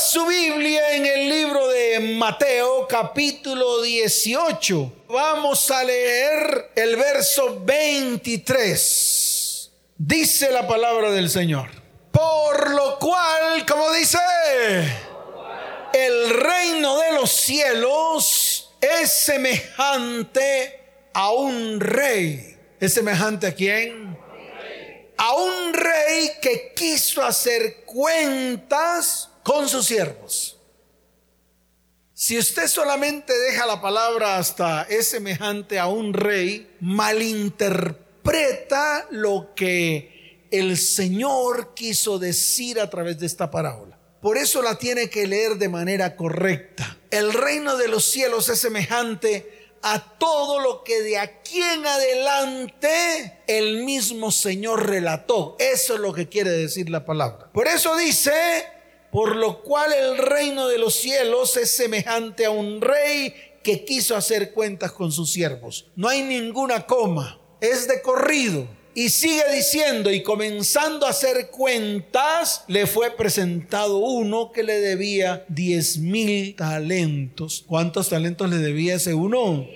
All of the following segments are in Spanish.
su Biblia en el libro de Mateo capítulo 18. Vamos a leer el verso 23. Dice la palabra del Señor. Por lo cual, como dice, el reino de los cielos es semejante a un rey. ¿Es semejante a quién? A un rey que quiso hacer cuentas con sus siervos. Si usted solamente deja la palabra hasta es semejante a un rey, malinterpreta lo que el Señor quiso decir a través de esta parábola. Por eso la tiene que leer de manera correcta. El reino de los cielos es semejante a todo lo que de aquí en adelante el mismo Señor relató. Eso es lo que quiere decir la palabra. Por eso dice, por lo cual el reino de los cielos es semejante a un rey que quiso hacer cuentas con sus siervos. No hay ninguna coma, es de corrido. Y sigue diciendo, y comenzando a hacer cuentas, le fue presentado uno que le debía 10 mil talentos. ¿Cuántos talentos le debía ese uno?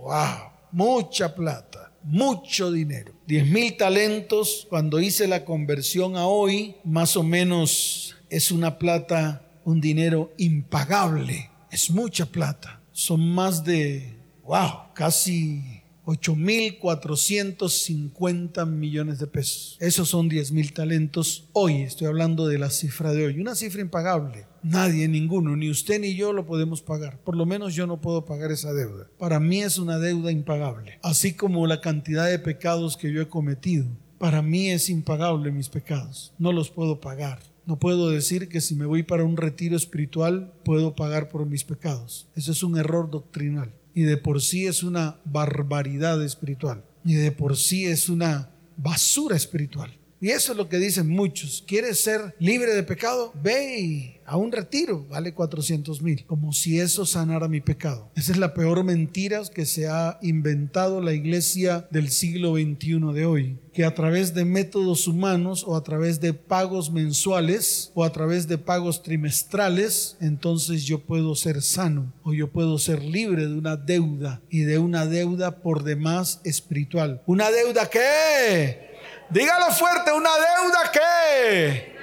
¡Wow! Mucha plata, mucho dinero. 10 mil talentos, cuando hice la conversión a hoy, más o menos es una plata, un dinero impagable. Es mucha plata. Son más de, wow, casi 8.450 millones de pesos. Esos son 10 mil talentos hoy. Estoy hablando de la cifra de hoy. Una cifra impagable. Nadie, ninguno, ni usted ni yo lo podemos pagar. Por lo menos yo no puedo pagar esa deuda. Para mí es una deuda impagable. Así como la cantidad de pecados que yo he cometido. Para mí es impagable mis pecados. No los puedo pagar. No puedo decir que si me voy para un retiro espiritual puedo pagar por mis pecados. Eso es un error doctrinal. Y de por sí es una barbaridad espiritual. Y de por sí es una basura espiritual. Y eso es lo que dicen muchos. ¿Quieres ser libre de pecado? Ve a un retiro, vale 400 mil. Como si eso sanara mi pecado. Esa es la peor mentira que se ha inventado la iglesia del siglo XXI de hoy. Que a través de métodos humanos o a través de pagos mensuales o a través de pagos trimestrales, entonces yo puedo ser sano o yo puedo ser libre de una deuda y de una deuda por demás espiritual. ¿Una deuda qué? Dígalo fuerte, una deuda que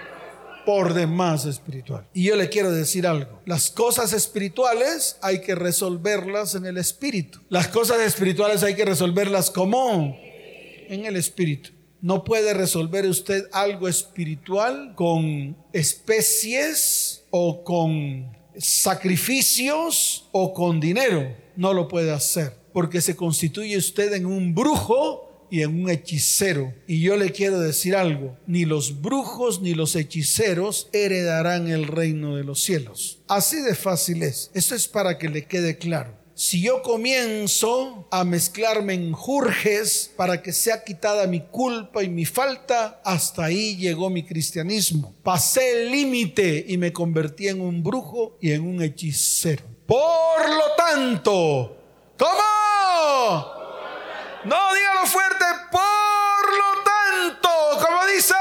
por demás espiritual. Y yo le quiero decir algo. Las cosas espirituales hay que resolverlas en el espíritu. Las cosas espirituales hay que resolverlas como en el espíritu. No puede resolver usted algo espiritual con especies o con sacrificios o con dinero. No lo puede hacer porque se constituye usted en un brujo y en un hechicero. Y yo le quiero decir algo, ni los brujos ni los hechiceros heredarán el reino de los cielos. Así de fácil es. Eso es para que le quede claro. Si yo comienzo a mezclarme en jurjes para que sea quitada mi culpa y mi falta, hasta ahí llegó mi cristianismo. Pasé el límite y me convertí en un brujo y en un hechicero. Por lo tanto, ¿cómo? No, dígalo fuerte. Por lo tanto, como dice,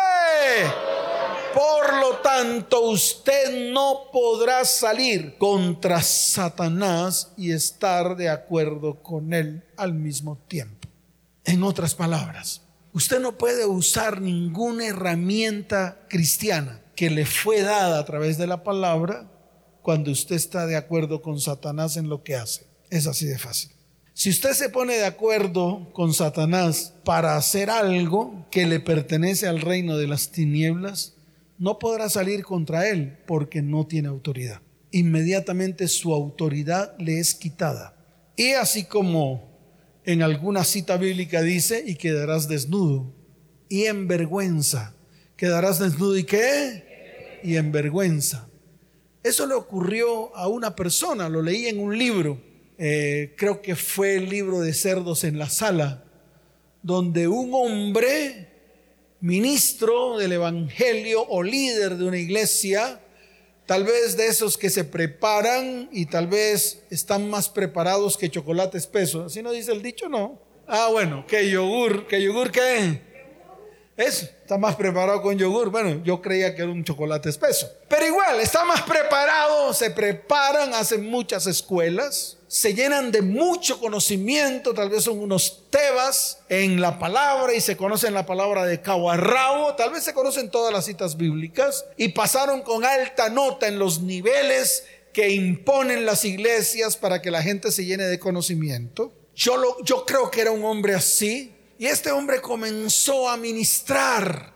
por lo tanto usted no podrá salir contra Satanás y estar de acuerdo con él al mismo tiempo. En otras palabras, usted no puede usar ninguna herramienta cristiana que le fue dada a través de la palabra cuando usted está de acuerdo con Satanás en lo que hace. Es así de fácil. Si usted se pone de acuerdo con Satanás para hacer algo que le pertenece al reino de las tinieblas, no podrá salir contra él porque no tiene autoridad. Inmediatamente su autoridad le es quitada. Y así como en alguna cita bíblica dice, y quedarás desnudo, y en vergüenza. ¿Quedarás desnudo y qué? Y en vergüenza. Eso le ocurrió a una persona, lo leí en un libro eh, creo que fue el libro de cerdos en la sala, donde un hombre, ministro del Evangelio o líder de una iglesia, tal vez de esos que se preparan y tal vez están más preparados que chocolate espeso. Así no dice el dicho, no. Ah, bueno, que yogur, que yogur qué? Eso, está más preparado con yogur. Bueno, yo creía que era un chocolate espeso. Pero igual, está más preparado, se preparan, hacen muchas escuelas, se llenan de mucho conocimiento, tal vez son unos tebas en la palabra y se conocen la palabra de cabo a rabo, tal vez se conocen todas las citas bíblicas y pasaron con alta nota en los niveles que imponen las iglesias para que la gente se llene de conocimiento. Yo, lo, yo creo que era un hombre así, y este hombre comenzó a ministrar.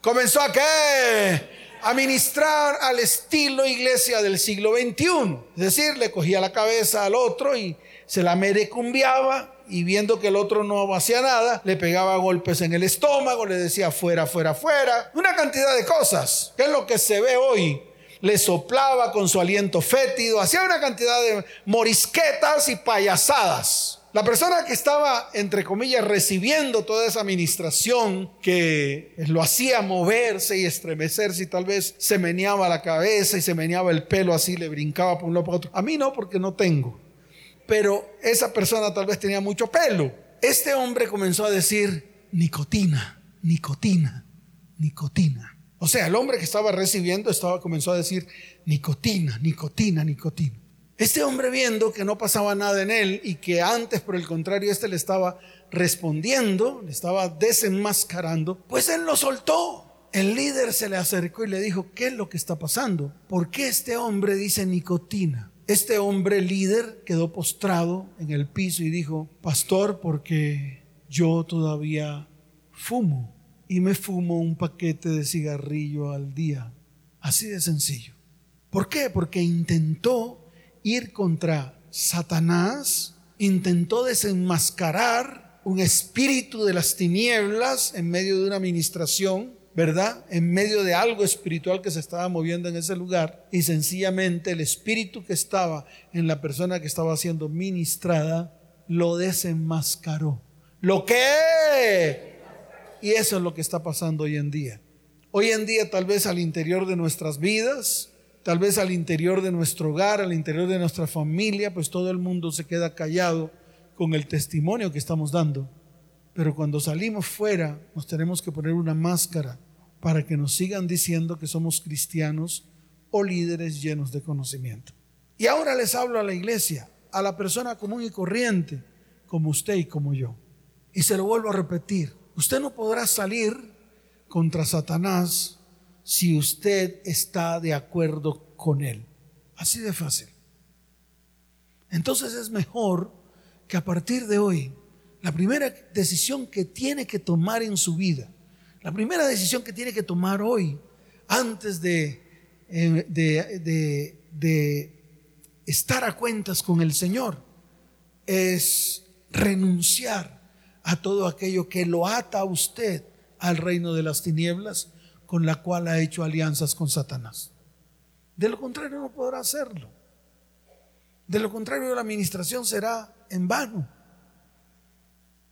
¿Comenzó a qué? A ministrar al estilo iglesia del siglo XXI. Es decir, le cogía la cabeza al otro y se la merecumbiaba y viendo que el otro no hacía nada, le pegaba golpes en el estómago, le decía fuera, fuera, fuera. Una cantidad de cosas, que es lo que se ve hoy. Le soplaba con su aliento fétido, hacía una cantidad de morisquetas y payasadas. La persona que estaba, entre comillas, recibiendo toda esa administración que lo hacía moverse y estremecerse y tal vez se meneaba la cabeza y se meneaba el pelo así, le brincaba por un lado para otro. A mí no, porque no tengo. Pero esa persona tal vez tenía mucho pelo. Este hombre comenzó a decir nicotina, nicotina, nicotina. O sea, el hombre que estaba recibiendo estaba comenzó a decir nicotina, nicotina, nicotina. Este hombre viendo que no pasaba nada en él y que antes, por el contrario, este le estaba respondiendo, le estaba desenmascarando, pues él lo soltó. El líder se le acercó y le dijo, ¿qué es lo que está pasando? ¿Por qué este hombre dice nicotina? Este hombre líder quedó postrado en el piso y dijo, pastor, porque yo todavía fumo y me fumo un paquete de cigarrillo al día. Así de sencillo. ¿Por qué? Porque intentó ir contra Satanás, intentó desenmascarar un espíritu de las tinieblas en medio de una administración, ¿verdad? En medio de algo espiritual que se estaba moviendo en ese lugar y sencillamente el espíritu que estaba en la persona que estaba siendo ministrada lo desenmascaró. ¿Lo que? Y eso es lo que está pasando hoy en día. Hoy en día tal vez al interior de nuestras vidas, tal vez al interior de nuestro hogar, al interior de nuestra familia, pues todo el mundo se queda callado con el testimonio que estamos dando. Pero cuando salimos fuera, nos tenemos que poner una máscara para que nos sigan diciendo que somos cristianos o líderes llenos de conocimiento. Y ahora les hablo a la iglesia, a la persona común y corriente, como usted y como yo. Y se lo vuelvo a repetir, usted no podrá salir contra Satanás si usted está de acuerdo con él. Así de fácil. Entonces es mejor que a partir de hoy, la primera decisión que tiene que tomar en su vida, la primera decisión que tiene que tomar hoy, antes de, eh, estar a cuentas con el Señor, es renunciar a todo aquello que lo ata a usted al reino de las tinieblas con la cual ha hecho alianzas con Satanás. De lo contrario no podrá hacerlo. De lo contrario la administración será en vano.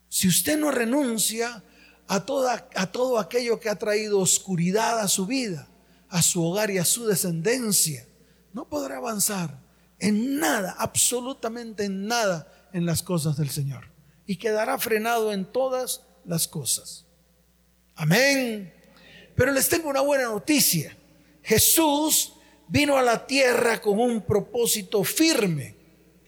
Si usted no renuncia a, toda, a todo aquello que ha traído oscuridad a su vida, a su hogar y a su descendencia, no podrá avanzar en nada, absolutamente en nada en las cosas del Señor. Y quedará frenado en todas las cosas. Amén. Pero les tengo una buena noticia. Jesús vino a la tierra con un propósito firme.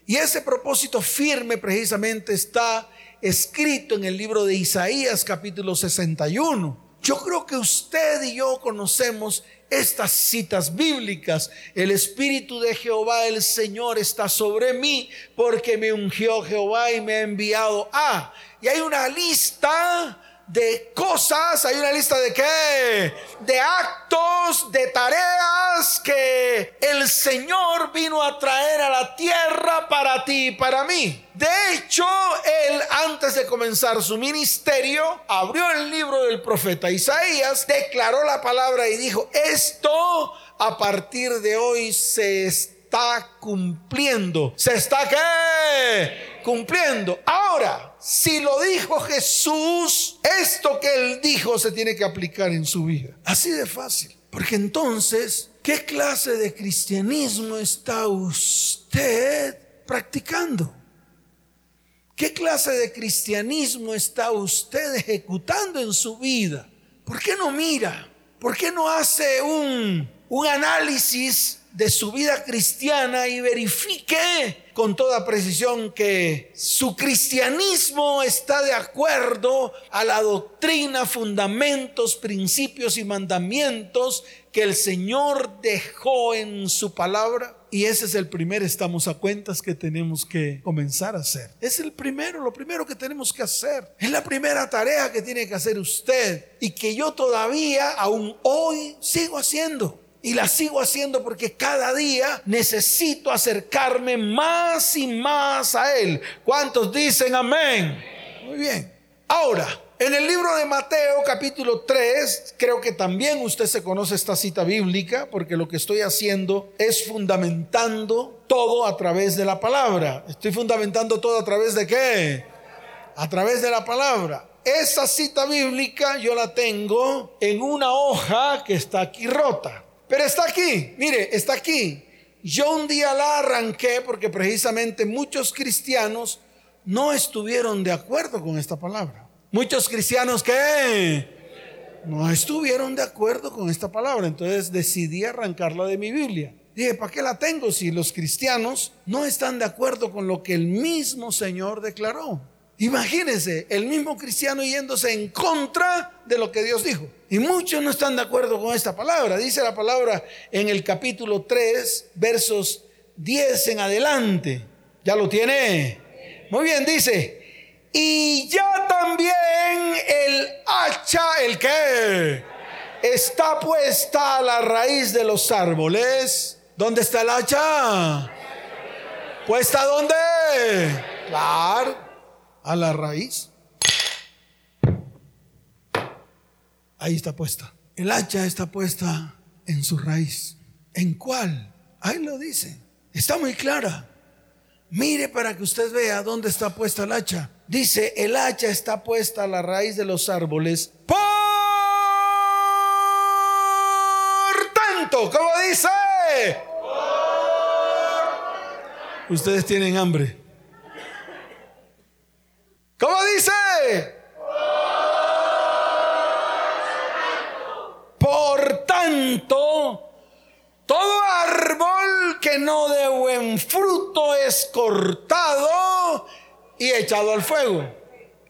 Y ese propósito firme precisamente está escrito en el libro de Isaías capítulo 61. Yo creo que usted y yo conocemos estas citas bíblicas. El Espíritu de Jehová, el Señor, está sobre mí porque me ungió Jehová y me ha enviado a. Y hay una lista de cosas, hay una lista de qué? De actos, de tareas que el Señor vino a traer a la tierra para ti y para mí. De hecho, él antes de comenzar su ministerio, abrió el libro del profeta Isaías, declaró la palabra y dijo, esto a partir de hoy se está cumpliendo. ¿Se está qué? Cumpliendo. Ahora, si lo dijo Jesús, esto que él dijo se tiene que aplicar en su vida. Así de fácil. Porque entonces, ¿qué clase de cristianismo está usted practicando? ¿Qué clase de cristianismo está usted ejecutando en su vida? ¿Por qué no mira? ¿Por qué no hace un, un análisis de su vida cristiana y verifique con toda precisión que su cristianismo está de acuerdo a la doctrina, fundamentos, principios y mandamientos que el Señor dejó en su palabra. Y ese es el primer estamos a cuentas que tenemos que comenzar a hacer. Es el primero, lo primero que tenemos que hacer. Es la primera tarea que tiene que hacer usted y que yo todavía, aún hoy, sigo haciendo. Y la sigo haciendo porque cada día necesito acercarme más y más a Él. ¿Cuántos dicen amén? Muy bien. Ahora, en el libro de Mateo capítulo 3, creo que también usted se conoce esta cita bíblica porque lo que estoy haciendo es fundamentando todo a través de la palabra. Estoy fundamentando todo a través de qué? A través de la palabra. Esa cita bíblica yo la tengo en una hoja que está aquí rota. Pero está aquí, mire, está aquí. Yo un día la arranqué porque precisamente muchos cristianos no estuvieron de acuerdo con esta palabra. Muchos cristianos que no estuvieron de acuerdo con esta palabra. Entonces decidí arrancarla de mi Biblia. Dije, ¿para qué la tengo si los cristianos no están de acuerdo con lo que el mismo Señor declaró? Imagínense, el mismo cristiano yéndose en contra de lo que Dios dijo. Y muchos no están de acuerdo con esta palabra. Dice la palabra en el capítulo 3, versos 10 en adelante. ¿Ya lo tiene? Muy bien, dice. Y ya también el hacha, el que está puesta a la raíz de los árboles. ¿Dónde está el hacha? ¿Puesta dónde? Claro a la raíz. Ahí está puesta. El hacha está puesta en su raíz. ¿En cuál? Ahí lo dice. Está muy clara. Mire para que usted vea dónde está puesta el hacha. Dice, el hacha está puesta a la raíz de los árboles. Por tanto, ¿cómo dice? Ustedes tienen hambre. ¿Cómo dice? Por tanto, todo árbol que no dé buen fruto es cortado y echado al fuego.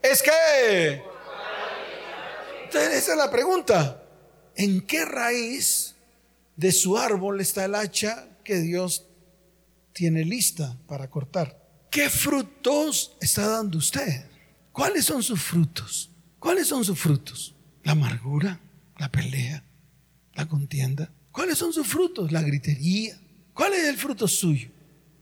Es que... Entonces, esa es la pregunta. ¿En qué raíz de su árbol está el hacha que Dios tiene lista para cortar? ¿Qué frutos está dando usted? ¿Cuáles son sus frutos? ¿Cuáles son sus frutos? La amargura, la pelea, la contienda. ¿Cuáles son sus frutos? La gritería. ¿Cuál es el fruto suyo?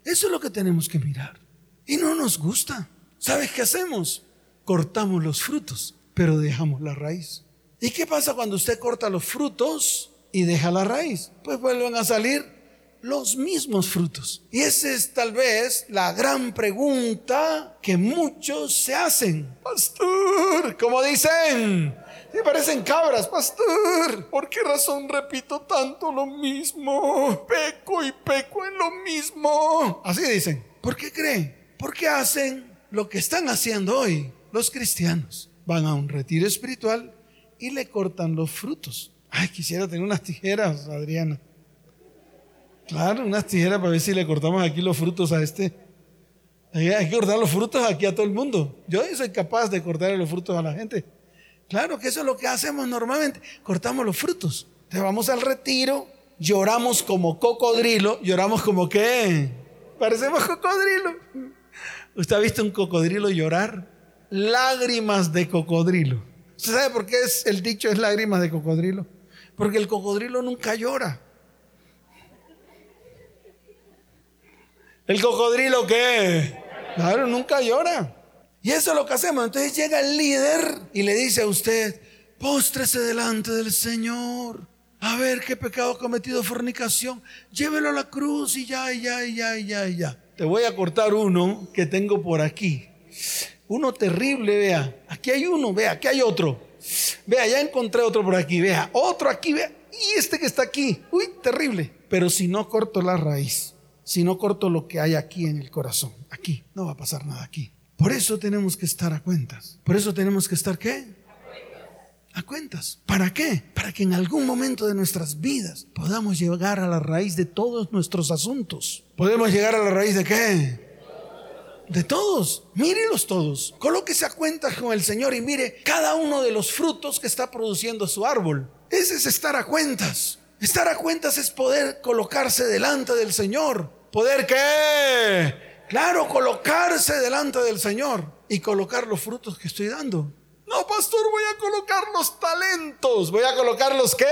Eso es lo que tenemos que mirar. Y no nos gusta. ¿Sabes qué hacemos? Cortamos los frutos, pero dejamos la raíz. ¿Y qué pasa cuando usted corta los frutos y deja la raíz? Pues vuelven a salir los mismos frutos. Y esa es tal vez la gran pregunta que muchos se hacen. Pastor, como dicen, me parecen cabras, pastor. ¿Por qué razón repito tanto lo mismo? Peco y peco en lo mismo. Así dicen. ¿Por qué creen? Porque hacen lo que están haciendo hoy los cristianos. Van a un retiro espiritual y le cortan los frutos. Ay, quisiera tener unas tijeras, Adriana. Claro, unas tijeras para ver si le cortamos aquí los frutos a este. Hay que cortar los frutos aquí a todo el mundo. Yo soy capaz de cortar los frutos a la gente. Claro que eso es lo que hacemos normalmente. Cortamos los frutos. Te vamos al retiro, lloramos como cocodrilo. ¿Lloramos como qué? Parecemos cocodrilo. ¿Usted ha visto un cocodrilo llorar? Lágrimas de cocodrilo. ¿Usted sabe por qué es, el dicho es lágrimas de cocodrilo? Porque el cocodrilo nunca llora. ¿El cocodrilo qué? Claro, nunca llora. Y eso es lo que hacemos. Entonces llega el líder y le dice a usted, póstrese delante del Señor. A ver qué pecado ha cometido fornicación. Llévelo a la cruz y ya, y ya, y ya, y ya, y ya. Te voy a cortar uno que tengo por aquí. Uno terrible, vea. Aquí hay uno, vea, aquí hay otro. Vea, ya encontré otro por aquí, vea. Otro aquí, vea. Y este que está aquí. Uy, terrible. Pero si no corto la raíz si no corto lo que hay aquí en el corazón. Aquí, no va a pasar nada aquí. Por eso tenemos que estar a cuentas. Por eso tenemos que estar qué? a cuentas. ¿Para qué? Para que en algún momento de nuestras vidas podamos llegar a la raíz de todos nuestros asuntos. ¿Podemos llegar a la raíz de qué? De todos, mírelos todos. Colóquese a cuentas con el Señor y mire cada uno de los frutos que está produciendo su árbol. Ese es estar a cuentas. Estar a cuentas es poder colocarse delante del Señor. ¿Poder qué? Claro, colocarse delante del Señor y colocar los frutos que estoy dando. No, pastor, voy a colocar los talentos. Voy a colocar los qué?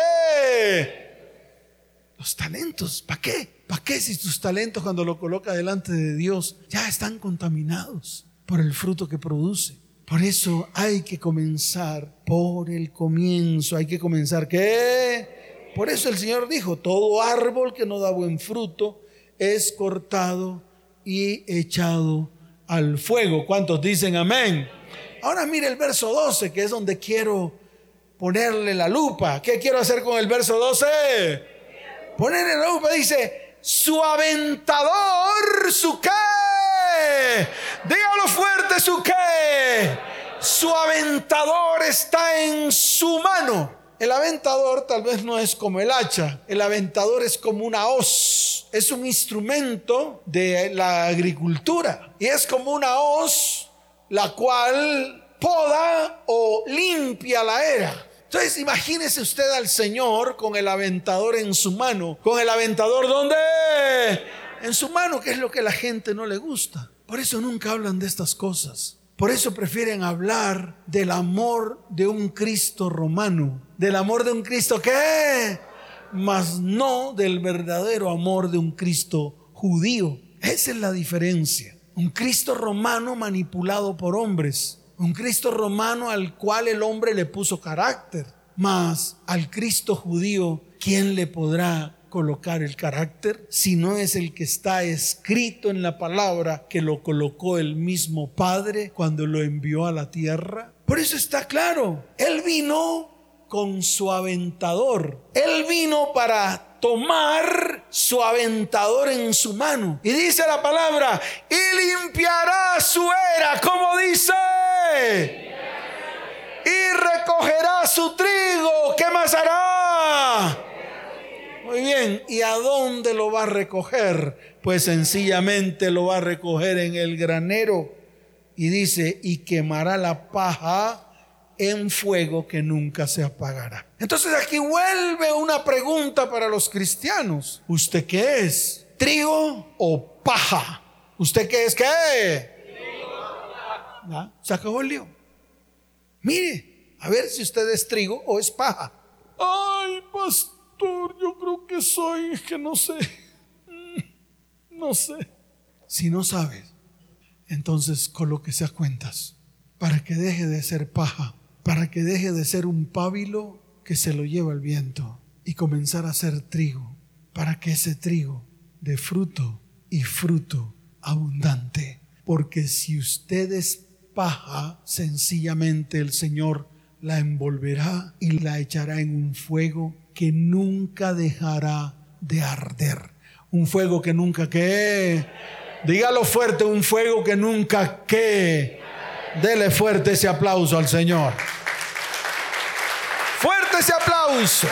Los talentos. ¿Para qué? ¿Para qué si tus talentos cuando lo coloca delante de Dios ya están contaminados por el fruto que produce? Por eso hay que comenzar por el comienzo. Hay que comenzar qué? Por eso el Señor dijo, todo árbol que no da buen fruto es cortado y echado al fuego. ¿Cuántos dicen amén? Ahora mire el verso 12, que es donde quiero ponerle la lupa. ¿Qué quiero hacer con el verso 12? Ponerle la lupa, dice, su aventador, su qué. Dígalo fuerte, su qué. Su aventador está en su mano. El aventador tal vez no es como el hacha, el aventador es como una hoz, es un instrumento de la agricultura y es como una hoz la cual poda o limpia la era. Entonces imagínese usted al Señor con el aventador en su mano. ¿Con el aventador dónde? En su mano, que es lo que a la gente no le gusta. Por eso nunca hablan de estas cosas. Por eso prefieren hablar del amor de un Cristo romano. Del amor de un Cristo que, mas no del verdadero amor de un Cristo judío. Esa es la diferencia. Un Cristo romano manipulado por hombres. Un Cristo romano al cual el hombre le puso carácter. Mas al Cristo judío, ¿quién le podrá colocar el carácter si no es el que está escrito en la palabra que lo colocó el mismo Padre cuando lo envió a la tierra? Por eso está claro, Él vino con su aventador. Él vino para tomar su aventador en su mano. Y dice la palabra, y limpiará su era, como dice. Y recogerá su trigo. ¿Qué más hará? Muy bien, ¿y a dónde lo va a recoger? Pues sencillamente lo va a recoger en el granero. Y dice, y quemará la paja en fuego que nunca se apagará. Entonces aquí vuelve una pregunta para los cristianos. ¿Usted qué es? ¿Trigo o paja? ¿Usted qué es qué? ¿Ah? Se acabó el lío. Mire, a ver si usted es trigo o es paja. Ay, pastor, yo creo que soy, que no sé. Mm, no sé. Si no sabes, entonces colóquese a cuentas para que deje de ser paja para que deje de ser un pábilo que se lo lleva el viento y comenzar a ser trigo, para que ese trigo dé fruto y fruto abundante. Porque si usted es paja, sencillamente el Señor la envolverá y la echará en un fuego que nunca dejará de arder. Un fuego que nunca que, dígalo fuerte, un fuego que nunca que Dele fuerte ese aplauso al Señor. Fuerte ese aplauso.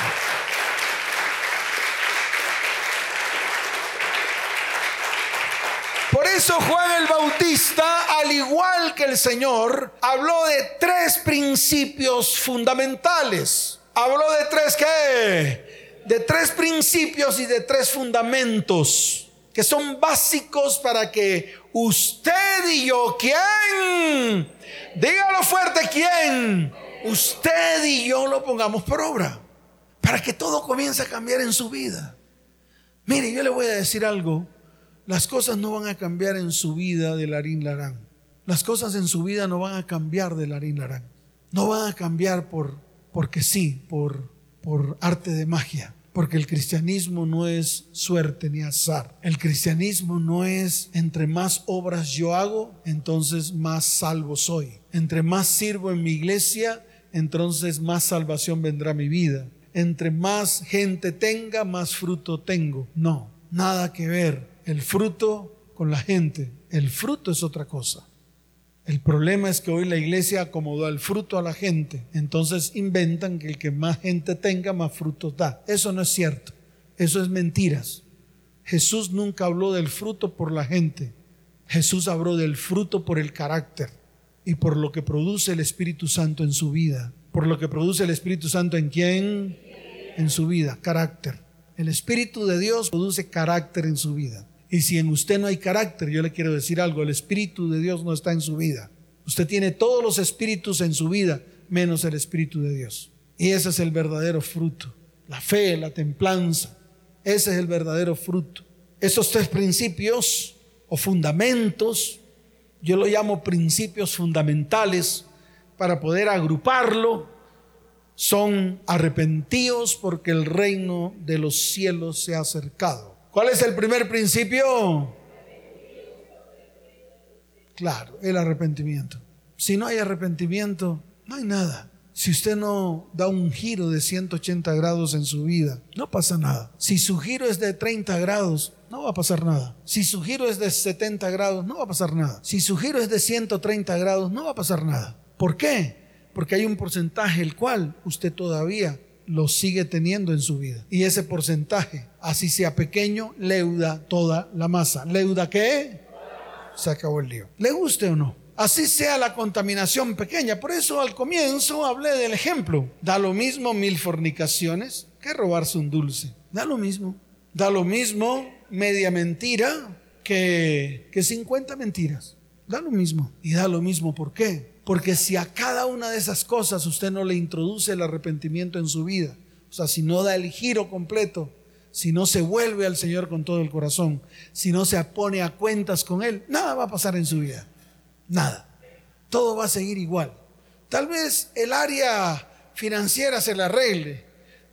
Por eso Juan Bautista, al igual que el Señor, habló de tres principios fundamentales. Habló de tres qué? De tres principios y de tres fundamentos que son básicos para que usted y yo, ¿quién? Dígalo fuerte, ¿quién? Usted y yo lo pongamos por obra, para que todo comience a cambiar en su vida. Mire, yo le voy a decir algo, las cosas no van a cambiar en su vida de Larín Larán. Las cosas en su vida no van a cambiar de Larín Larán. No van a cambiar por porque sí, por por arte de magia. Porque el cristianismo no es suerte ni azar. El cristianismo no es entre más obras yo hago, entonces más salvo soy. Entre más sirvo en mi iglesia, entonces más salvación vendrá a mi vida. Entre más gente tenga, más fruto tengo. No, nada que ver el fruto con la gente. El fruto es otra cosa. El problema es que hoy la iglesia acomodó el fruto a la gente. Entonces inventan que el que más gente tenga, más frutos da. Eso no es cierto. Eso es mentiras. Jesús nunca habló del fruto por la gente. Jesús habló del fruto por el carácter y por lo que produce el Espíritu Santo en su vida. Por lo que produce el Espíritu Santo en quién? En su vida, carácter. El Espíritu de Dios produce carácter en su vida. Y si en usted no hay carácter, yo le quiero decir algo, el Espíritu de Dios no está en su vida. Usted tiene todos los espíritus en su vida, menos el Espíritu de Dios. Y ese es el verdadero fruto. La fe, la templanza. Ese es el verdadero fruto. Esos tres principios o fundamentos, yo lo llamo principios fundamentales para poder agruparlo, son arrepentidos porque el reino de los cielos se ha acercado. ¿Cuál es el primer principio? Claro, el arrepentimiento. Si no hay arrepentimiento, no hay nada. Si usted no da un giro de 180 grados en su vida, no pasa nada. Si su giro es de 30 grados, no va a pasar nada. Si su giro es de 70 grados, no va a pasar nada. Si su giro es de 130 grados, no va a pasar nada. ¿Por qué? Porque hay un porcentaje el cual usted todavía lo sigue teniendo en su vida. Y ese porcentaje, así sea pequeño, leuda toda la masa. ¿Leuda qué? Se acabó el lío. ¿Le guste o no? Así sea la contaminación pequeña. Por eso al comienzo hablé del ejemplo. Da lo mismo mil fornicaciones que robarse un dulce. Da lo mismo. Da lo mismo media mentira que, que 50 mentiras. Da lo mismo. Y da lo mismo. ¿Por qué? Porque si a cada una de esas cosas usted no le introduce el arrepentimiento en su vida, o sea, si no da el giro completo, si no se vuelve al Señor con todo el corazón, si no se pone a cuentas con Él, nada va a pasar en su vida. Nada. Todo va a seguir igual. Tal vez el área financiera se le arregle.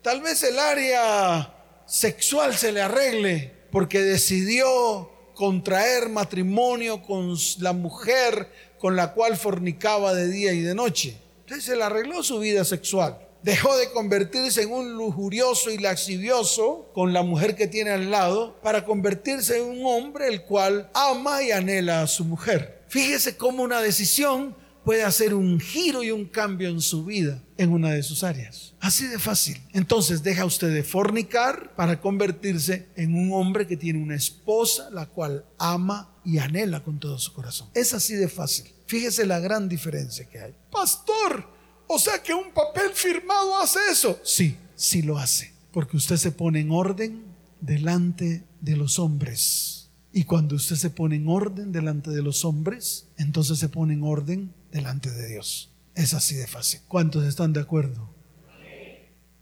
Tal vez el área sexual se le arregle porque decidió contraer matrimonio con la mujer con la cual fornicaba de día y de noche. Entonces le arregló su vida sexual. Dejó de convertirse en un lujurioso y laxivioso con la mujer que tiene al lado para convertirse en un hombre el cual ama y anhela a su mujer. Fíjese cómo una decisión puede hacer un giro y un cambio en su vida en una de sus áreas. Así de fácil. Entonces deja usted de fornicar para convertirse en un hombre que tiene una esposa la cual ama y anhela con todo su corazón. Es así de fácil. Fíjese la gran diferencia que hay. Pastor, o sea que un papel firmado hace eso. Sí, sí lo hace. Porque usted se pone en orden delante de los hombres. Y cuando usted se pone en orden delante de los hombres, entonces se pone en orden delante de Dios. Es así de fácil. ¿Cuántos están de acuerdo?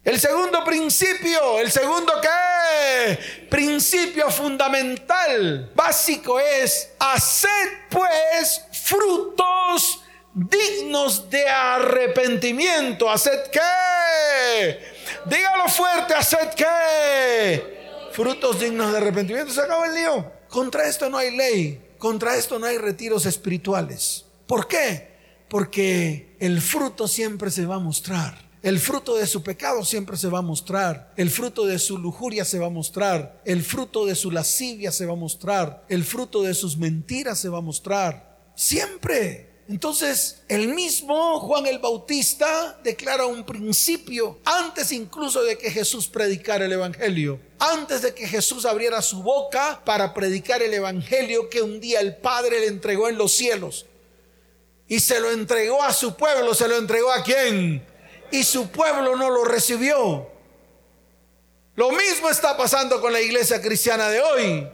El segundo principio, el segundo qué? Principio fundamental, básico es, haced pues frutos dignos de arrepentimiento. ¿Haced qué? Dígalo fuerte, haced qué? Frutos dignos de arrepentimiento. Se acabó el lío. Contra esto no hay ley, contra esto no hay retiros espirituales. ¿Por qué? Porque el fruto siempre se va a mostrar. El fruto de su pecado siempre se va a mostrar. El fruto de su lujuria se va a mostrar. El fruto de su lascivia se va a mostrar. El fruto de sus mentiras se va a mostrar. Siempre. Entonces, el mismo Juan el Bautista declara un principio antes incluso de que Jesús predicara el Evangelio, antes de que Jesús abriera su boca para predicar el Evangelio que un día el Padre le entregó en los cielos y se lo entregó a su pueblo, se lo entregó a quién? Y su pueblo no lo recibió. Lo mismo está pasando con la iglesia cristiana de hoy.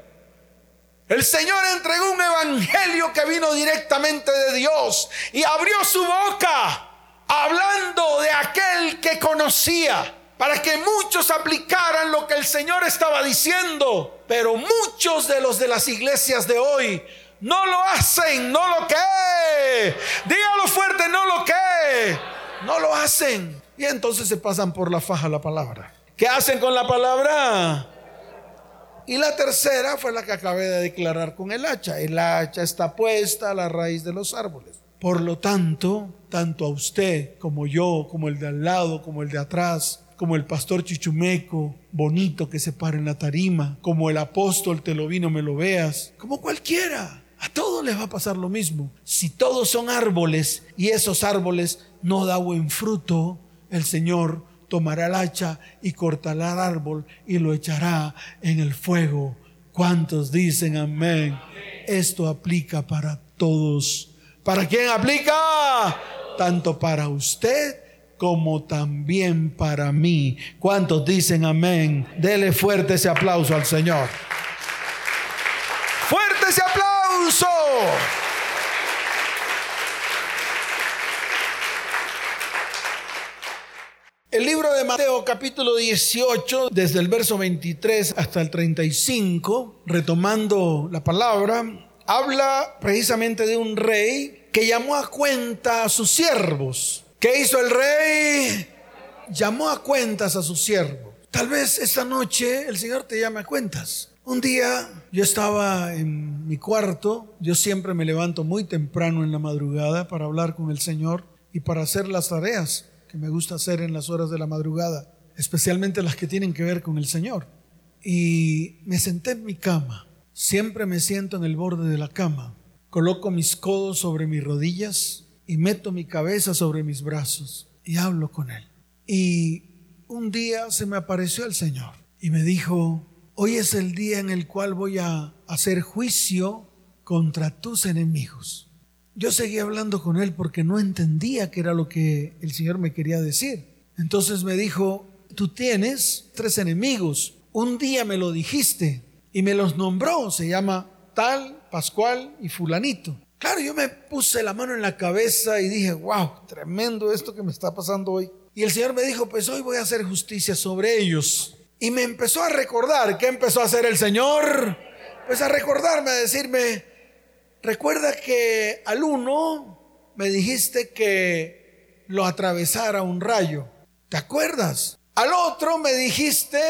El Señor entregó un evangelio que vino directamente de Dios y abrió su boca hablando de aquel que conocía para que muchos aplicaran lo que el Señor estaba diciendo. Pero muchos de los de las iglesias de hoy no lo hacen, no lo que. Dígalo fuerte, no lo que. No lo hacen. Y entonces se pasan por la faja la palabra. ¿Qué hacen con la palabra? Y la tercera fue la que acabé de declarar con el hacha. El hacha está puesta a la raíz de los árboles. Por lo tanto, tanto a usted como yo, como el de al lado, como el de atrás, como el pastor Chichumeco, bonito que se para en la tarima, como el apóstol te lo vino, me lo veas, como cualquiera A todos les va a pasar lo mismo. Si todos son árboles y esos árboles no da buen fruto, el Señor tomará el hacha y cortará el árbol y lo echará en el fuego. ¿Cuántos dicen amén? Esto aplica para todos. ¿Para quién aplica? Tanto para usted como también para mí. ¿Cuántos dicen amén? Dele fuerte ese aplauso al Señor. Fuerte ese aplauso. El libro de Mateo capítulo 18, desde el verso 23 hasta el 35, retomando la palabra, habla precisamente de un rey que llamó a cuenta a sus siervos. ¿Qué hizo el rey? Llamó a cuentas a sus siervos. Tal vez esta noche el Señor te llame a cuentas. Un día yo estaba en mi cuarto, yo siempre me levanto muy temprano en la madrugada para hablar con el Señor y para hacer las tareas que me gusta hacer en las horas de la madrugada, especialmente las que tienen que ver con el Señor. Y me senté en mi cama Siempre me siento en el borde de la cama, coloco mis codos sobre mis rodillas y meto mi cabeza sobre mis brazos y hablo con Él. Y un día se me apareció el Señor y me dijo, hoy es el día en el cual voy a hacer juicio contra tus enemigos. Yo seguí hablando con Él porque no entendía qué era lo que el Señor me quería decir. Entonces me dijo, tú tienes tres enemigos. Un día me lo dijiste y me los nombró, se llama tal, Pascual y fulanito. Claro, yo me puse la mano en la cabeza y dije, wow, tremendo esto que me está pasando hoy. Y el Señor me dijo, pues hoy voy a hacer justicia sobre ellos. Y me empezó a recordar, ¿qué empezó a hacer el Señor? Pues a recordarme, a decirme, recuerda que al uno me dijiste que lo atravesara un rayo. ¿Te acuerdas? Al otro me dijiste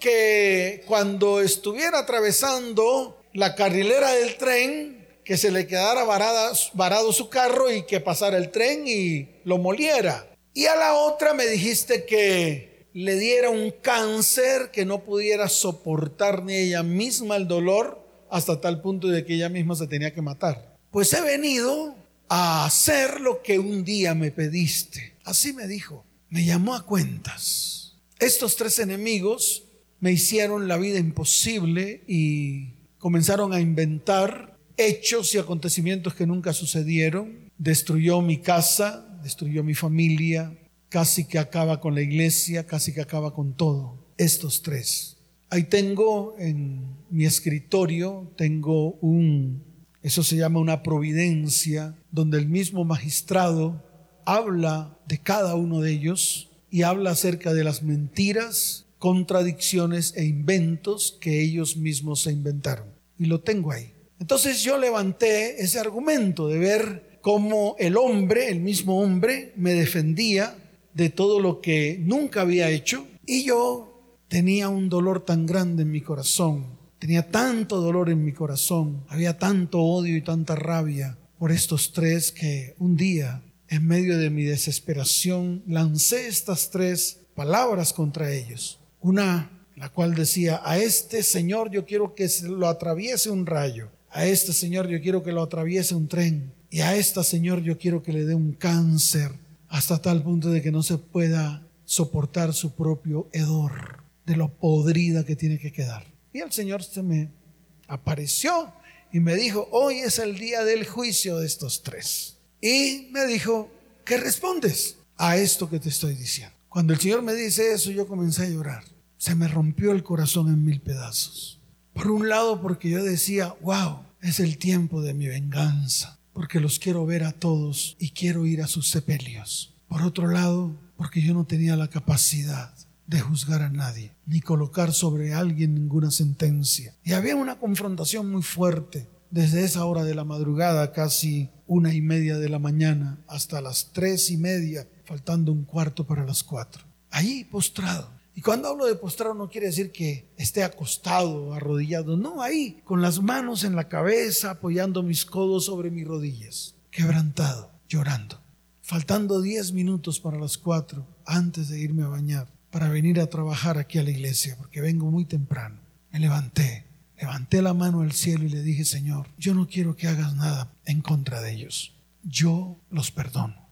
que cuando estuviera atravesando la carrilera del tren, que se le quedara varado su carro y que pasara el tren y lo moliera. Y a la otra me dijiste que le diera un cáncer que no pudiera soportar ni ella misma el dolor hasta tal punto de que ella misma se tenía que matar. Pues he venido a hacer lo que un día me pediste. Así me dijo. Me llamó a cuentas estos tres enemigos me hicieron la vida imposible y comenzaron a inventar hechos y acontecimientos que nunca sucedieron. Destruyó mi casa, destruyó mi familia, casi que acaba con la iglesia, casi que acaba con todo. Estos tres. Ahí tengo en mi escritorio, tengo un, eso se llama una providencia, donde el mismo magistrado habla de cada uno de ellos y habla acerca de las mentiras, contradicciones e inventos que ellos mismos se inventaron. Y lo tengo ahí. Entonces yo levanté ese argumento de ver cómo el hombre, el mismo hombre, me defendía de todo lo que nunca había hecho. Y yo tenía un dolor tan grande en mi corazón, tenía tanto dolor en mi corazón, había tanto odio y tanta rabia por estos tres que un día en medio de mi desesperación, lancé estas tres palabras contra ellos. Una, la cual decía, a este Señor yo quiero que lo atraviese un rayo, a este Señor yo quiero que lo atraviese un tren, y a esta Señor yo quiero que le dé un cáncer, hasta tal punto de que no se pueda soportar su propio hedor, de lo podrida que tiene que quedar. Y el Señor se me apareció y me dijo, hoy es el día del juicio de estos tres. Y me dijo, ¿qué respondes a esto que te estoy diciendo? Cuando el Señor me dice eso, yo comencé a llorar. Se me rompió el corazón en mil pedazos. Por un lado, porque yo decía, wow, es el tiempo de mi venganza, porque los quiero ver a todos y quiero ir a sus sepelios. Por otro lado, porque yo no tenía la capacidad de juzgar a nadie, ni colocar sobre alguien ninguna sentencia. Y había una confrontación muy fuerte desde esa hora de la madrugada, casi una y media de la mañana, hasta las tres y media, faltando un cuarto para las cuatro. Ahí postrado. Y cuando hablo de postrado no quiere decir que esté acostado, arrodillado, no, ahí, con las manos en la cabeza, apoyando mis codos sobre mis rodillas, quebrantado, llorando. Faltando diez minutos para las cuatro, antes de irme a bañar, para venir a trabajar aquí a la iglesia, porque vengo muy temprano. Me levanté levanté la mano al cielo y le dije, Señor, yo no quiero que hagas nada en contra de ellos. Yo los perdono.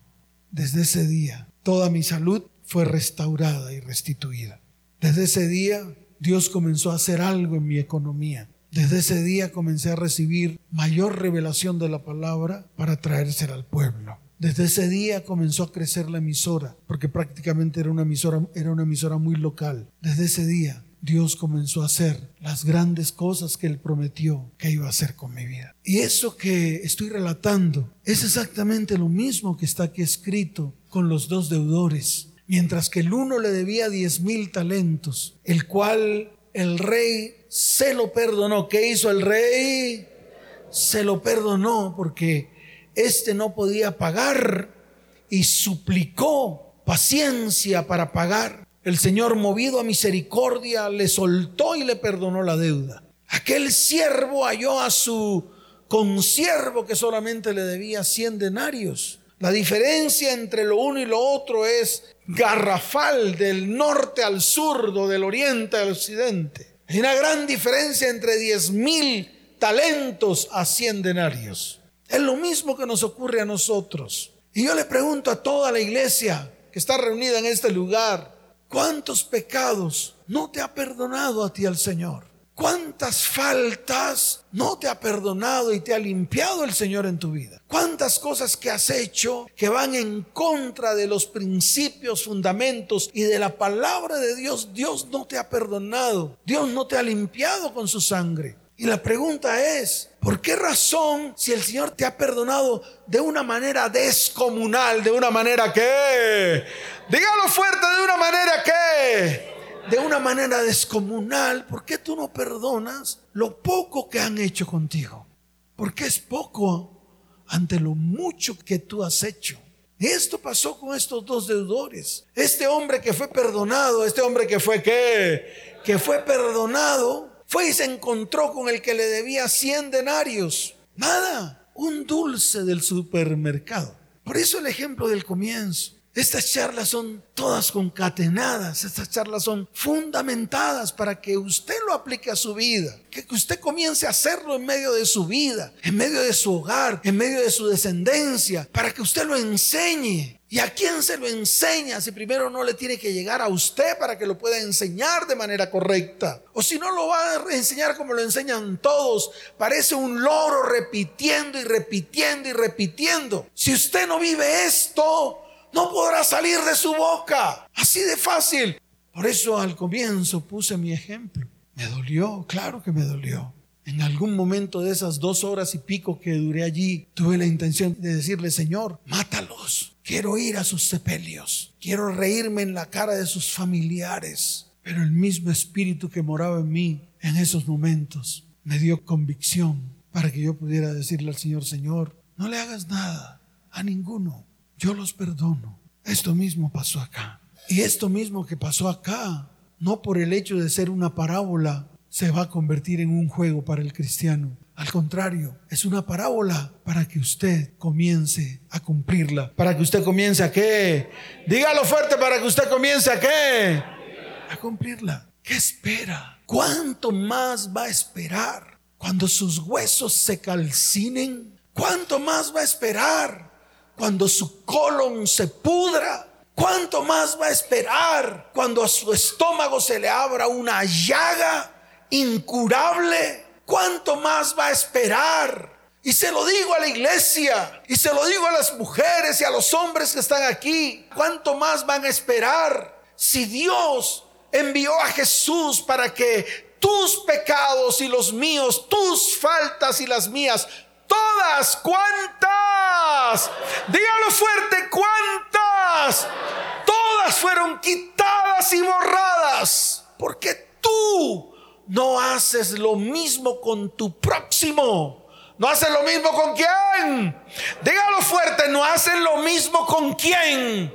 Desde ese día, toda mi salud fue restaurada y restituida. Desde ese día, Dios comenzó a hacer algo en mi economía. Desde ese día comencé a recibir mayor revelación de la palabra para traérsela al pueblo. Desde ese día comenzó a crecer la emisora, porque prácticamente era una emisora, era una emisora muy local. Desde ese día Dios comenzó a hacer las grandes cosas que Él prometió que iba a hacer con mi vida. Y eso que estoy relatando es exactamente lo mismo que está aquí escrito con los dos deudores. Mientras que el uno le debía diez mil talentos, el cual el rey se lo perdonó. ¿Qué hizo el rey? Se lo perdonó porque éste no podía pagar y suplicó paciencia para pagar. El Señor, movido a misericordia, le soltó y le perdonó la deuda. Aquel siervo halló a su consiervo que solamente le debía 100 denarios. La diferencia entre lo uno y lo otro es garrafal del norte al sur, del oriente al occidente. Hay una gran diferencia entre 10 mil talentos a 100 denarios. Es lo mismo que nos ocurre a nosotros. Y yo le pregunto a toda la iglesia que está reunida en este lugar, ¿cuántos pecados no te ha perdonado a ti el Señor? ¿Cuántas faltas no te ha perdonado y te ha limpiado el Señor en tu vida? ¿Cuántas cosas que has hecho que van en contra de los principios, fundamentos y de la palabra de Dios, Dios no te ha perdonado? Dios no te ha limpiado con su sangre. Y la pregunta es, ¿por qué razón si el Señor te ha perdonado de una manera descomunal, de una manera que, dígalo fuerte, de una manera que de una manera descomunal, ¿por qué tú no perdonas lo poco que han hecho contigo? Porque es poco ante lo mucho que tú has hecho. Esto pasó con estos dos deudores. Este hombre que fue perdonado, este hombre que fue qué, que fue perdonado, fue y se encontró con el que le debía 100 denarios. Nada, un dulce del supermercado. Por eso el ejemplo del comienzo. Estas charlas son todas concatenadas, estas charlas son fundamentadas para que usted lo aplique a su vida, que usted comience a hacerlo en medio de su vida, en medio de su hogar, en medio de su descendencia, para que usted lo enseñe. ¿Y a quién se lo enseña si primero no le tiene que llegar a usted para que lo pueda enseñar de manera correcta? O si no lo va a enseñar como lo enseñan todos, parece un loro repitiendo y repitiendo y repitiendo. Si usted no vive esto, no podrá salir de su boca. Así de fácil. Por eso al comienzo puse mi ejemplo. Me dolió, claro que me dolió. En algún momento de esas dos horas y pico que duré allí, tuve la intención de decirle, Señor, mátalos. Quiero ir a sus sepelios. Quiero reírme en la cara de sus familiares. Pero el mismo espíritu que moraba en mí en esos momentos me dio convicción para que yo pudiera decirle al Señor, Señor, no le hagas nada a ninguno yo los perdono. Esto mismo pasó acá. Y esto mismo que pasó acá, no por el hecho de ser una parábola, se va a convertir en un juego para el cristiano. Al contrario, es una parábola para que usted comience a cumplirla. Para que usted comience a qué? Dígalo fuerte para que usted comience a qué? A cumplirla. ¿Qué espera? ¿Cuánto más va a esperar cuando sus huesos se calcinen? ¿Cuánto más va a esperar cuando su colon se pudra? ¿Cuánto más va a esperar cuando a su estómago se le abra una llaga incurable? ¿Cuánto más va a esperar? Y se lo digo a la iglesia, y se lo digo a las mujeres y a los hombres que están aquí. ¿Cuánto más van a esperar si Dios envió a Jesús para que tus pecados y los míos, tus faltas y las mías, todas, ¿cuántas? Dígalo fuerte, ¿cuántas? Todas fueron quitadas y borradas. Porque tú no haces lo mismo con tu próximo. ¿No haces lo mismo con quién? Dígalo fuerte, no haces lo mismo con quién.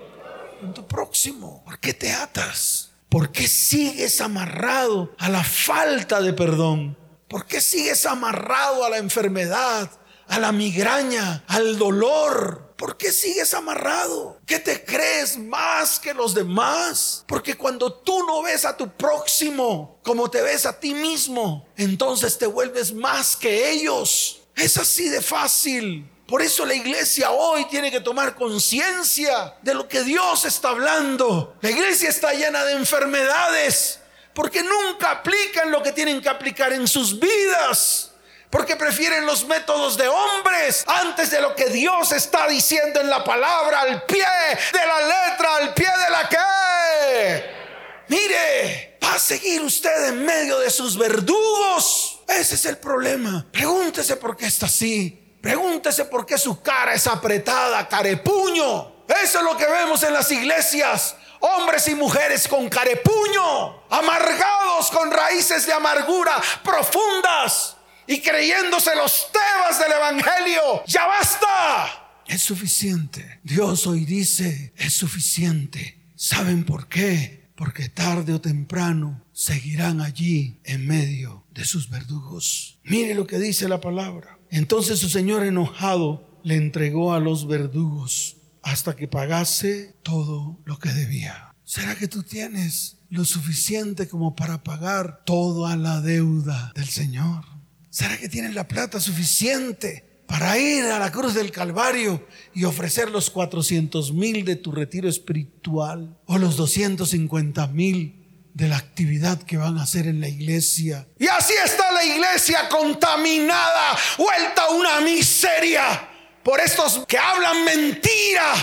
Con tu próximo. ¿Por qué te atas? ¿Por qué sigues amarrado a la falta de perdón? ¿Por qué sigues amarrado a la enfermedad, a la migraña, al dolor? ¿Por qué sigues amarrado? ¿Qué te crees más que los demás? Porque cuando tú no ves a tu próximo como te ves a ti mismo, entonces te vuelves más que ellos. Es así de fácil. Por eso la iglesia hoy tiene que tomar conciencia de lo que Dios está hablando. La iglesia está llena de enfermedades porque nunca aplican lo que tienen que aplicar en sus vidas porque prefieren los métodos de hombres antes de lo que Dios está diciendo en la palabra, al pie de la letra, al pie de la que. Mire, va a seguir usted en medio de sus verdugos. Ese es el problema. Pregúntese por qué está así. Pregúntese por qué su cara es apretada, carepuño. Eso es lo que vemos en las iglesias. Hombres y mujeres con carepuño, amargados con raíces de amargura profundas y creyéndose los temas del Evangelio. Ya basta. Es suficiente. Dios hoy dice, es suficiente. ¿Saben por qué? Porque tarde o temprano seguirán allí en medio de sus verdugos. Mire lo que dice la palabra. Entonces su Señor enojado le entregó a los verdugos hasta que pagase todo lo que debía. ¿Será que tú tienes lo suficiente como para pagar toda la deuda del Señor? ¿Será que tienes la plata suficiente para ir a la cruz del Calvario y ofrecer los 400 mil de tu retiro espiritual o los 250 mil de la actividad que van a hacer en la iglesia? Y así está la iglesia contaminada, vuelta a una miseria por estos que hablan mentira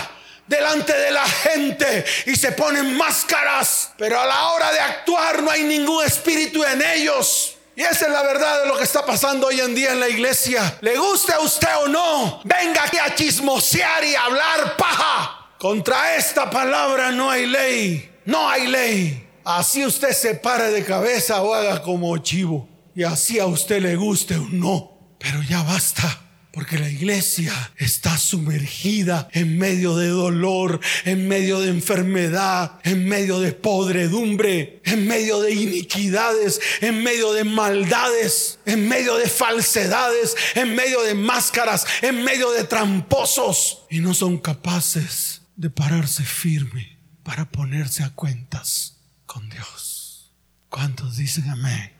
delante de la gente y se ponen máscaras, pero a la hora de actuar no hay ningún espíritu en ellos. Y esa es la verdad de lo que está pasando hoy en día en la iglesia. Le guste a usted o no, venga aquí a chismosear y hablar paja. Contra esta palabra no hay ley, no hay ley. Así usted se pare de cabeza o haga como chivo. Y así a usted le guste o no. Pero ya basta. Porque la iglesia está sumergida en medio de dolor, en medio de enfermedad, en medio de podredumbre, en medio de iniquidades, en medio de maldades, en medio de falsedades, en medio de máscaras, en medio de tramposos. Y no son capaces de pararse firme para ponerse a cuentas con Dios. ¿Cuántos dicen amén?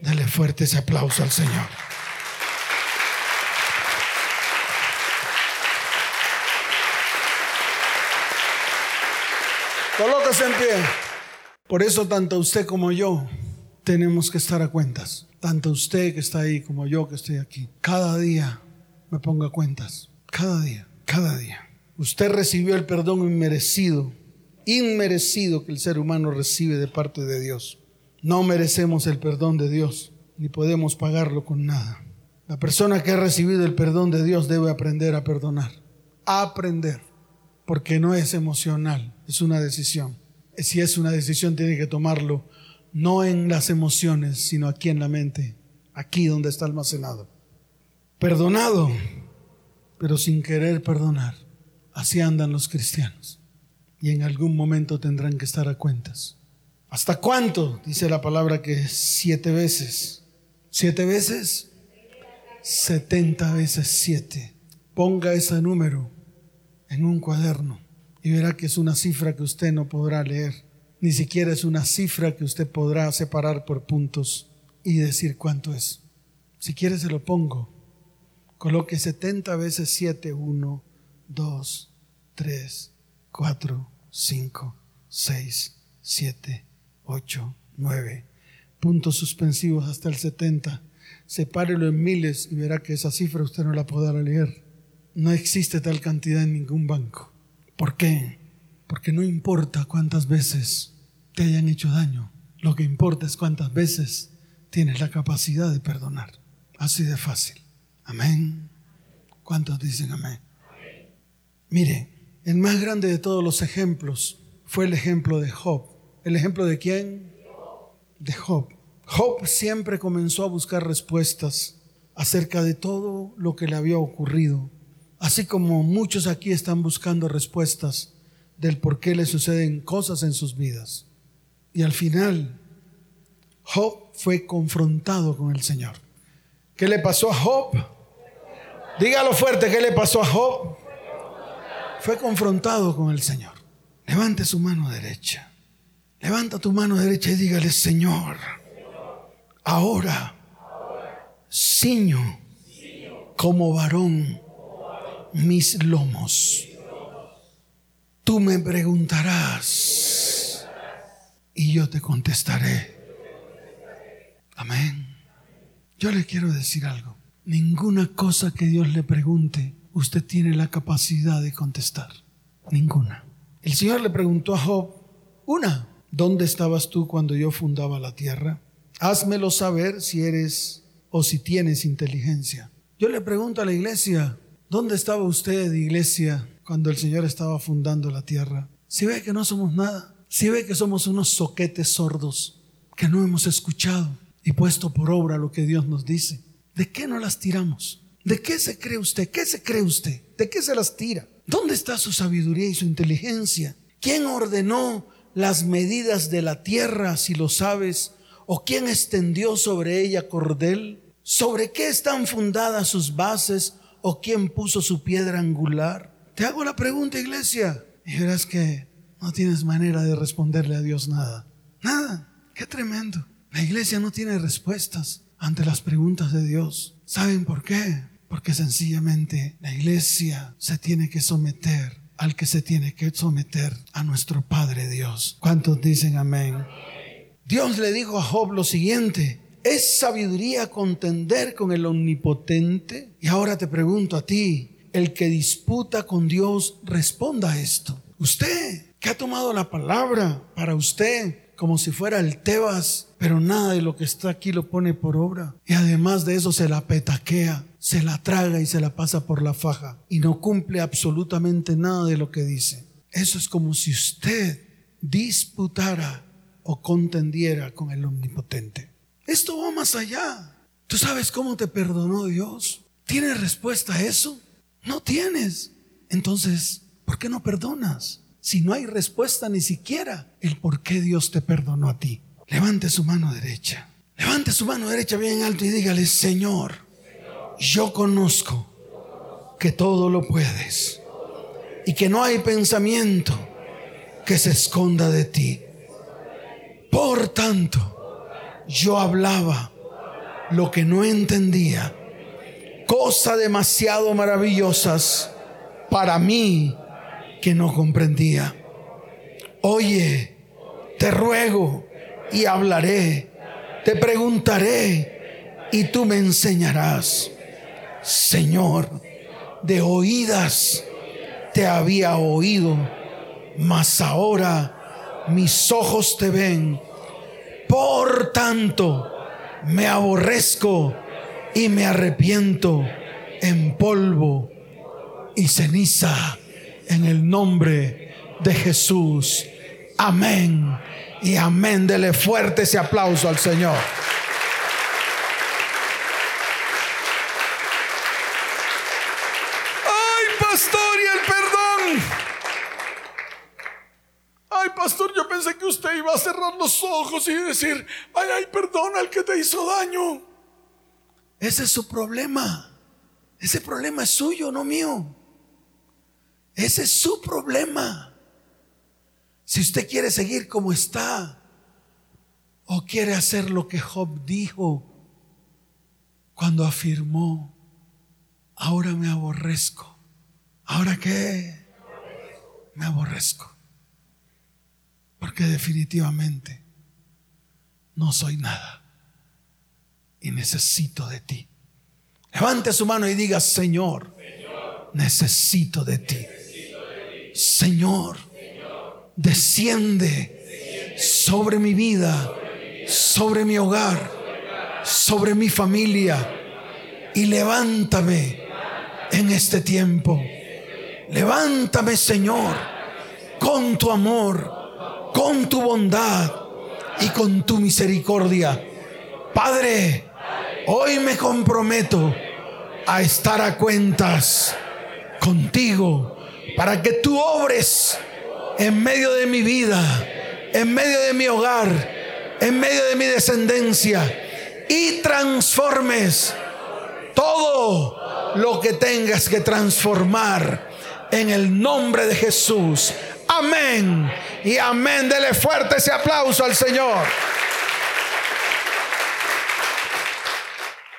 Dale fuerte ese aplauso al Señor. Colóquese en pie. Por eso tanto usted como yo tenemos que estar a cuentas. Tanto usted que está ahí como yo que estoy aquí. Cada día me pongo a cuentas. Cada día, cada día. Usted recibió el perdón inmerecido, inmerecido que el ser humano recibe de parte de Dios. No merecemos el perdón de Dios, ni podemos pagarlo con nada. La persona que ha recibido el perdón de Dios debe aprender a perdonar. Aprender porque no es emocional, es una decisión. Si es una decisión, tiene que tomarlo no en las emociones, sino aquí en la mente, aquí donde está almacenado. Perdonado, pero sin querer perdonar. Así andan los cristianos. Y en algún momento tendrán que estar a cuentas. ¿Hasta cuánto? Dice la palabra que siete veces. ¿Siete veces? Setenta veces siete. Ponga ese número en un cuaderno y verá que es una cifra que usted no podrá leer. Ni siquiera es una cifra que usted podrá separar por puntos y decir cuánto es. Si quiere se lo pongo. Coloque 70 veces 7, 1, 2, 3, 4, 5, 6, 7, 8, 9. Puntos suspensivos hasta el 70. Sepárelo en miles y verá que esa cifra usted no la podrá leer. No existe tal cantidad en ningún banco. ¿Por qué? Porque no importa cuántas veces te hayan hecho daño. Lo que importa es cuántas veces tienes la capacidad de perdonar. Así de fácil. Amén. ¿Cuántos dicen amén? Mire, el más grande de todos los ejemplos fue el ejemplo de Job. ¿El ejemplo de quién? De Job. Job siempre comenzó a buscar respuestas acerca de todo lo que le había ocurrido Así como muchos aquí están buscando respuestas del por qué le suceden cosas en sus vidas. Y al final, Job fue confrontado con el Señor. ¿Qué le pasó a Job? Dígalo fuerte, ¿qué le pasó a Job? fue confrontado con el Señor. Levante su mano derecha. Levanta tu mano derecha y dígale, Señor, ahora ciño como varón mis lomos. Tú me preguntarás y yo te contestaré. Amén. Yo le quiero decir algo. Ninguna cosa que Dios le pregunte, usted tiene la capacidad de contestar. Ninguna. El Señor le preguntó a Job, una, ¿dónde estabas tú cuando yo fundaba la tierra? Házmelo saber si eres o si tienes inteligencia. Yo le pregunto a la iglesia, ¿dónde estaba usted, iglesia, cuando el Señor estaba fundando la tierra? Si ve que no somos nada, si ve que somos unos soquetes sordos, que no hemos escuchado y puesto por obra lo que Dios nos dice. ¿De qué no las tiramos? ¿De qué se cree usted? ¿Qué se cree usted? ¿De qué se las tira? ¿Dónde está su sabiduría y su inteligencia? ¿Quién ordenó las medidas de la tierra, si lo sabes? ¿O quién extendió sobre ella cordel? ¿Sobre qué están fundadas sus bases? ¿O quién puso su piedra angular? Te hago la pregunta, iglesia. Y verás que no tienes manera de responderle a Dios nada. Nada. Qué tremendo. La iglesia no tiene respuestas ante las preguntas de Dios. ¿Saben por qué? Porque sencillamente la iglesia se tiene que someter al que se tiene que someter a nuestro Padre Dios. ¿Cuántos dicen amén? Dios le dijo a Job lo siguiente, ¿es sabiduría contender con el omnipotente? Y ahora te pregunto a ti, el que disputa con Dios, responda a esto. Usted que ha tomado la palabra para usted, como si fuera el Tebas, pero nada de lo que está aquí lo pone por obra. Y además de eso se la petaquea, se la traga y se la pasa por la faja y no cumple absolutamente nada de lo que dice. Eso es como si usted disputara o contendiera con el omnipotente. Esto va más allá. ¿Tú sabes cómo te perdonó Dios? ¿Tienes respuesta a eso? No tienes. Entonces, ¿por qué no perdonas? si no hay respuesta ni siquiera el por qué Dios te perdonó a ti. Levante su mano derecha. Levante su mano derecha bien alto y dígale, Señor, yo conozco que todo lo puedes y que no hay pensamiento que se esconda de ti. Por tanto, yo hablaba lo que no entendía, cosas demasiado maravillosas para mí que no comprendía. Oye, te ruego y hablaré, te preguntaré y tú me enseñarás. Señor, de oídas te había oído, mas ahora mis ojos te ven. Por tanto, me aborrezco y me arrepiento en polvo y ceniza en el nombre de Jesús. Amén. Y amén. Dele fuerte ese aplauso al Señor. Ay, pastor, y el perdón. Ay, pastor, yo pensé que usted iba a cerrar los ojos y decir, ay, ay, perdona al que te hizo daño. Ese es su problema. Ese problema es suyo, no mío. Ese es su problema. Si usted quiere seguir como está o quiere hacer lo que Job dijo cuando afirmó, ahora me aborrezco. ¿Ahora qué? Me aborrezco. Porque definitivamente no soy nada y necesito de ti. Levante su mano y diga, Señor, necesito de ti. Señor, desciende sobre mi vida, sobre mi hogar, sobre mi familia y levántame en este tiempo. Levántame, Señor, con tu amor, con tu bondad y con tu misericordia. Padre, hoy me comprometo a estar a cuentas contigo para que tú obres en medio de mi vida, en medio de mi hogar, en medio de mi descendencia y transformes todo lo que tengas que transformar en el nombre de Jesús. Amén. Y amén. Dele fuerte ese aplauso al Señor.